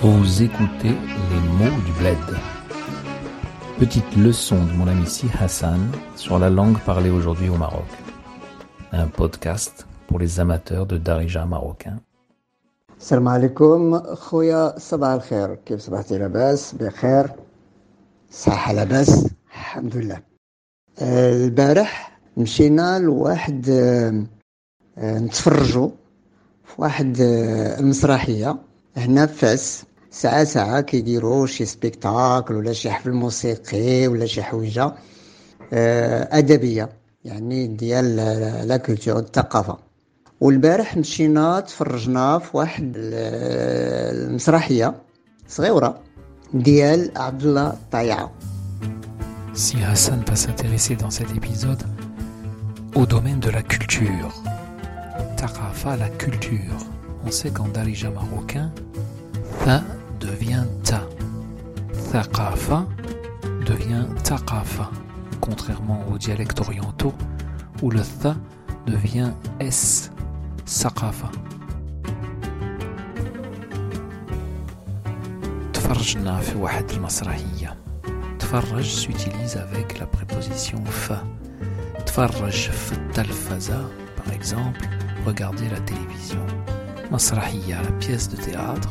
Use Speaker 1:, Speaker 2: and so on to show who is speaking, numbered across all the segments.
Speaker 1: Vous écoutez les mots du bled. Petite leçon de mon ami Si Hassan sur la langue parlée aujourd'hui au Maroc. Un podcast pour les amateurs de darija marocain.
Speaker 2: السلام عليكم خويا صباح الخير كيف صبحتي لاباس بخير صحة لاباس الحمد لله آه، البارح مشينا لواحد آه، آه، نتفرجوا في واحد آه، المسرحية هنا في فاس ساعة ساعة كيديروا شي سبيكتاكل ولا شي حفل موسيقي ولا شي حويجة آه، أدبية يعني ديال لا- لا كولتور الثقافة والبارح مشينا تفرجنا في واحد ال- المسرحية صغيرة ديال عبد الله الطيعة
Speaker 3: Si Hassan va s'intéresser dans cet épisode au domaine de la culture. Taqafa, la culture. On sait qu'en darija marocain, tha devient ta. Thaqafa devient taqafa, contrairement aux dialectes orientaux où le tha devient s, saqafa. تفرجنا في واحد المسرحيه تفرج s'utilise avec la préposition fa. تفرج في التلفزة, par exemple, regarder la télévision. مسرحية, la pièce de théâtre.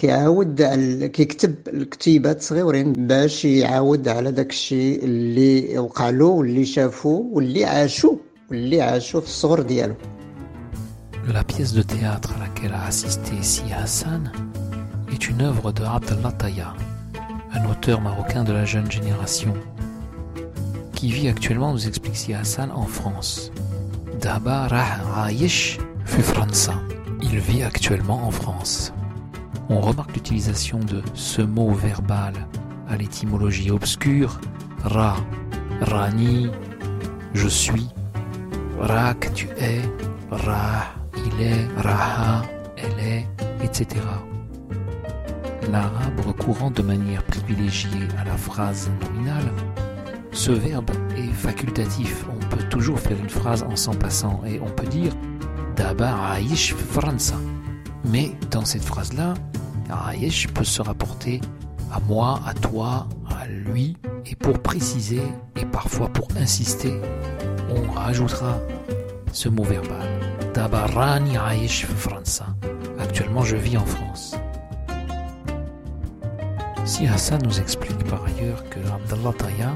Speaker 2: كيعاود على كيكتب الكتيبات صغيورين باش يعاود على داك الشيء اللي وقع له واللي شافو واللي عاشو واللي عاشو في الصغر ديالو
Speaker 3: La pièce de théâtre à laquelle a assisté Si Hassan est une œuvre de Abdallah Taya, un auteur marocain de la jeune génération, qui vit actuellement, nous explique Si Hassan, en France. Daba rah ayish fi França. Il vit actuellement en France. On remarque l'utilisation de ce mot verbal à l'étymologie obscure, ra, rani, je suis, rak, tu es, rah, il est, raha, elle est, etc. L'arabe recourant de manière privilégiée à la phrase nominale, ce verbe est facultatif. On peut toujours faire une phrase en s'en passant et on peut dire Daba Aish França. Mais dans cette phrase-là, Aish peut se rapporter à moi, à toi, à lui. Et pour préciser et parfois pour insister, on rajoutera ce mot verbal. Dabarani Aish França. Actuellement, je vis en France. Si Hassan nous explique par ailleurs que Abdallah Taya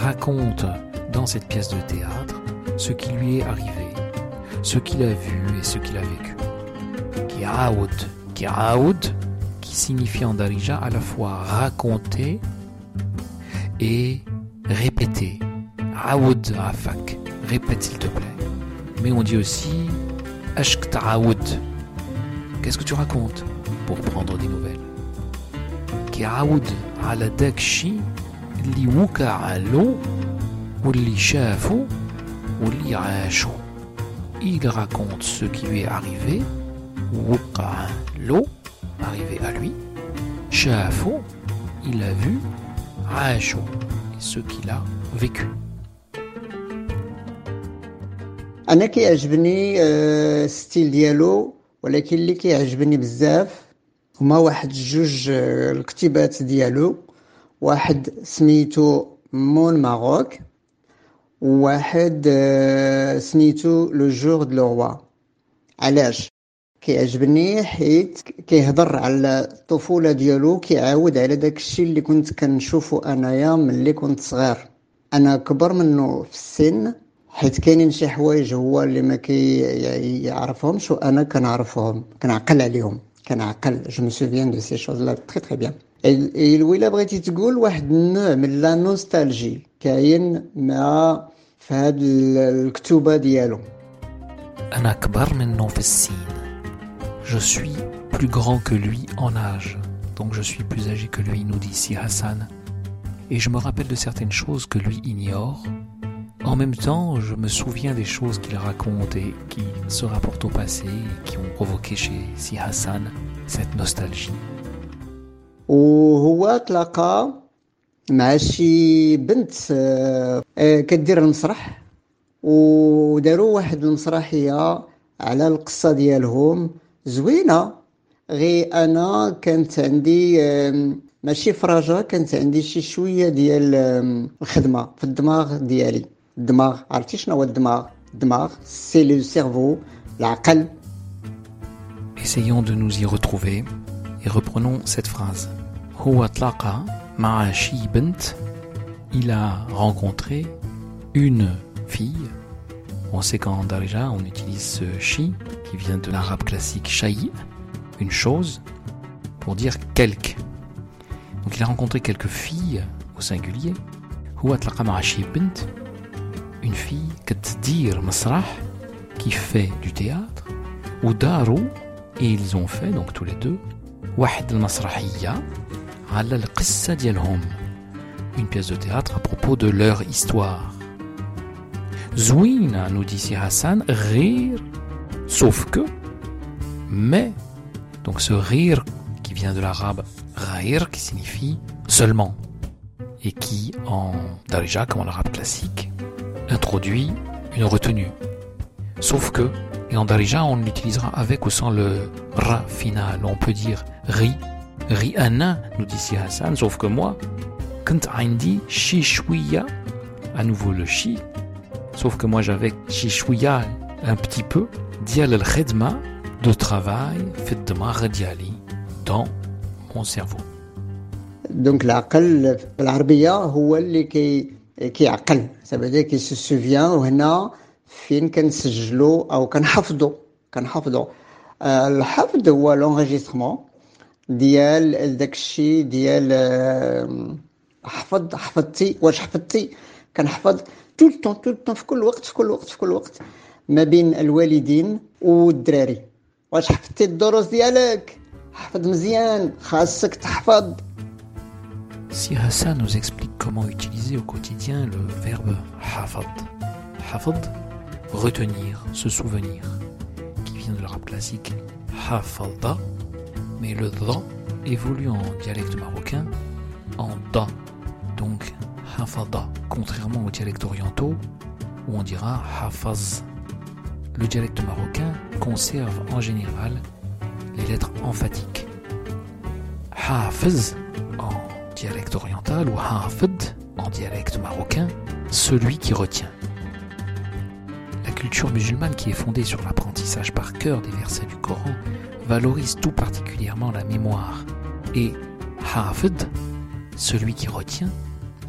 Speaker 3: raconte dans cette pièce de théâtre ce qui lui est arrivé, ce qu'il a vu et ce qu'il a vécu. Qui signifie en darija à la fois raconter et répéter. Aoud afak, répète s'il te plaît. Mais on dit aussi Ashkta'aoud. Qu'est-ce que tu racontes pour prendre des nouvelles? Kiaoud ala li ou li ou li. Il raconte ce qui lui est arrivé وقع له arrivé à lui شافه il a vu عاشو ce qu'il a vécu
Speaker 2: انا كيعجبني آه، الستيل ديالو ولكن اللي كيعجبني بزاف هما واحد جوج آه، الكتيبات ديالو واحد سميتو مون ماروك وواحد آه، سميتو لو جور دو لو روا علاش كيعجبني حيت كيهضر على الطفولة ديالو كيعاود على داك الشيء اللي كنت كنشوفو أنايا ملي كنت صغير. أنا كبر منه في السن حيت كاينين شي حوايج هو اللي ما كيعرفهمش وأنا كنعرفهم كنعقل عليهم كنعقل. جو مي سوفيان دو سي شوز لا تري تري بيان ولا بغيتي تقول واحد النوع من لا نوستالجي كاين مع في هاد الكتوبة ديالو.
Speaker 3: أنا أكبر منه في السين Je suis plus grand que lui en âge. Donc je suis plus âgé que lui, nous dit si Hassan. et je me rappelle de certaines choses que lui ignore. En même temps, je me souviens des choses qu'il raconte et qui se rapportent au passé et qui ont provoqué chez Si Hassan cette nostalgie.
Speaker 2: وهو تلاقى مع شي بنت كدير المسرح وداروا واحد المسرحيه على القصه ديالهم زوينه غي انا كانت عندي ماشي فرجه كانت عندي شي شويه ديال الخدمه في الدماغ ديالي الدماغ عرفتي شنو هو الدماغ الدماغ سي لو سيرفو العقل
Speaker 3: Essayons de nous y retrouver et reprenons cette phrase. هو تلاقى مع شي بنت il a rencontré une fille on sait qu'en Darija, on utilise ce chi qui vient de l'arabe classique shayi, une chose, pour dire quelque. Donc il a rencontré quelques filles au singulier. Une fille qui fait du théâtre. Ou daru, et ils ont fait, donc tous les deux, une pièce de théâtre à propos de leur histoire. Zouina, nous dit si Hassan, rire, sauf que, mais, donc ce rire qui vient de l'arabe rire, qui signifie seulement, et qui en darija, comme en arabe classique, introduit une retenue. Sauf que, et en darija, on l'utilisera avec ou sans le ra final. On peut dire ri, ri ana, nous dit si Hassan, sauf que moi, kant indi shishwiya, à nouveau le shi, Sauf que moi j'avais chouïa un petit peu dial al khidma de travail fait de diali dans mon cerveau.
Speaker 2: Donc العقل بالعربية هو اللي كي كيعقل ça veut dire qu'il se souvient وهنا فين كنسجلو أو كنحفظو كنحفظو الحفظ هو لونغيسترمون ديال داكشي ديال حفظ حفظتي واش حفظتي كنحفظ تو التون تو التون في كل وقت في كل وقت في كل وقت ما بين الوالدين والدراري واش حفظتي الدروس ديالك حفظ مزيان خاصك تحفظ
Speaker 3: Si Hassan nous explique comment utiliser au quotidien le verbe hafad, hafad, retenir, se souvenir, qui vient de l'arabe classique hafalda, mais le da évolue en dialecte marocain en da, donc hafada, contrairement aux dialectes orientaux où on dira hafaz. Le dialecte marocain conserve en général les lettres emphatiques. Hafez en dialecte oriental ou hafid en dialecte marocain, celui qui retient. La culture musulmane qui est fondée sur l'apprentissage par cœur des versets du Coran valorise tout particulièrement la mémoire et hafid, celui qui retient,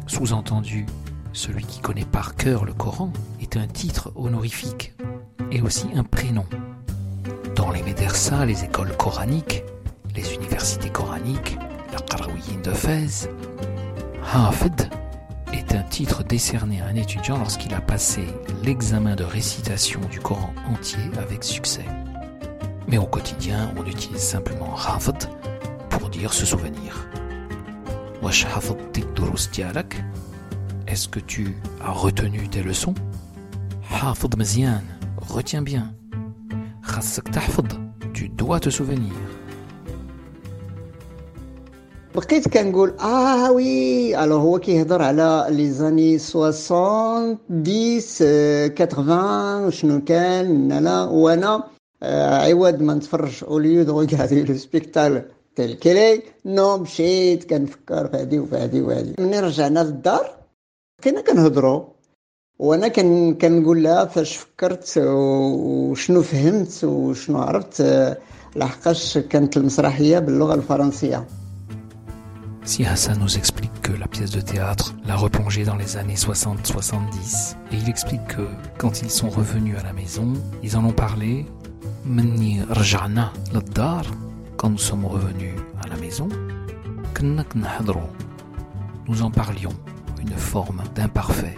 Speaker 3: sous-entendu, celui qui connaît par cœur le Coran est un titre honorifique et aussi un prénom. Dans les médersas, les écoles coraniques, les universités coraniques, la Qarawiyyin de Fès, Hafid est un titre décerné à un étudiant lorsqu'il a passé l'examen de récitation du Coran entier avec succès. Mais au quotidien, on utilise simplement Hafid pour dire se souvenir. Est-ce que tu as retenu tes leçons retiens bien. Tu dois te souvenir.
Speaker 2: بقيت كنقول اه وي الوغ هو كيهضر على لي زاني 60 10 80 شنو كان لا وانا عوض ما نتفرج اوليو دو ريغاردي لو سبيكتال تيل كيلي نو مشيت كنفكر في هادي وفي هادي وهادي ملي رجعنا للدار بقينا كنهضروا وانا كن كنقول لها فاش فكرت وشنو فهمت وشنو عرفت لحقاش كانت المسرحيه باللغه الفرنسيه
Speaker 3: Si Hassan nous explique que la pièce de théâtre l'a replongé dans les années 60-70, et il explique que quand ils sont revenus à la maison, ils en ont parlé, quand nous sommes revenus à la maison, nous en parlions, une forme d'imparfait.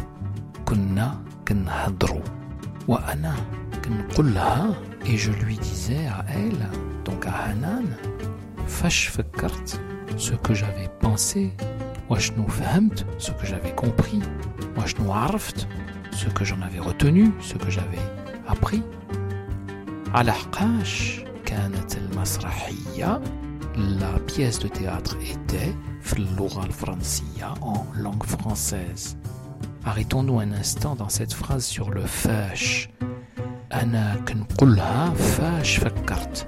Speaker 3: Et je lui disais à elle, donc à Hanan, ce que j'avais pensé, ce que j'avais compris, ce que j'en avais retenu, ce que j'avais appris كانت المسرحية la pièce de théâtre était في اللغة الفرنسية en langue française Arrêtons-nous un instant dans cette phrase sur le fâche. أنا كنقولها فاش فكرت.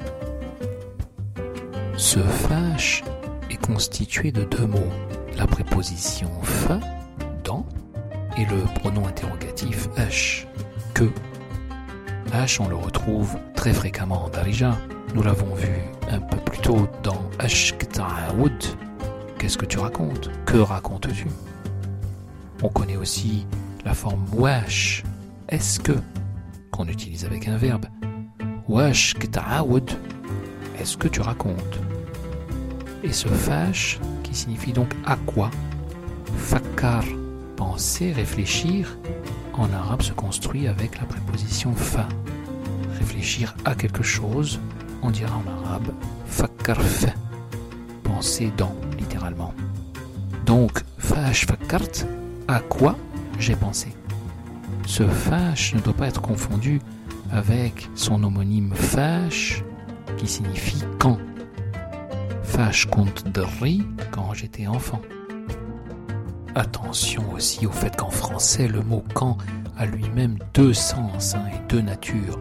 Speaker 3: Ce fâche est constitué de deux mots, la préposition fa, dans, et le pronom interrogatif h, que. H, on le retrouve très fréquemment en Darija. nous l'avons vu un peu plus tôt dans H Qu'est-ce que tu racontes? Que racontes-tu? On connaît aussi la forme wash, est-ce que, qu'on utilise avec un verbe. Wash est-ce que tu racontes? Et ce fash, qui signifie donc à quoi? Fakar, penser, réfléchir, en arabe se construit avec la préposition fa. Réfléchir à quelque chose, on dira en arabe fakar fa. Penser dans, littéralement. Donc, fash fakart, à quoi j'ai pensé? Ce fash ne doit pas être confondu avec son homonyme fash qui signifie quand. Fash compte riz quand j'étais enfant. Attention aussi au fait qu'en français, le mot quand a lui-même deux sens hein, et deux natures.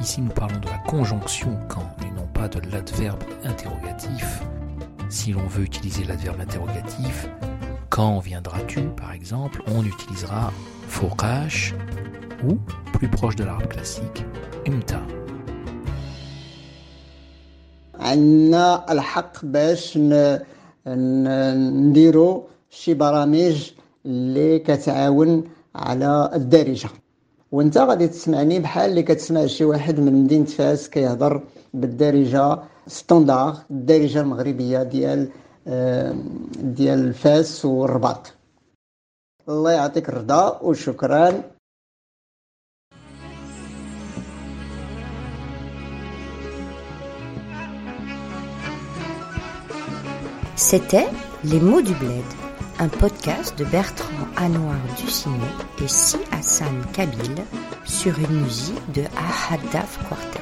Speaker 3: Ici, nous parlons de la conjonction quand et non pas de l'adverbe interrogatif. Si l'on veut utiliser l'adverbe interrogatif, quand viendras-tu, par exemple, on utilisera fokash ou, plus proche de l'arabe classique, imta.
Speaker 2: عندنا الحق باش نديرو شي برامج اللي كتعاون على الدارجه وانت غادي تسمعني بحال اللي كتسمع شي واحد من مدينة فاس كيهضر بالدارجة ستوندار الدارجة المغربية ديال ديال فاس والرباط. الله يعطيك الرضا وشكرا.
Speaker 4: C'était Les mots du bled, un podcast de Bertrand Anouar Ducinet et Si Hassan Kabil sur une musique de Ahadaf Quartet.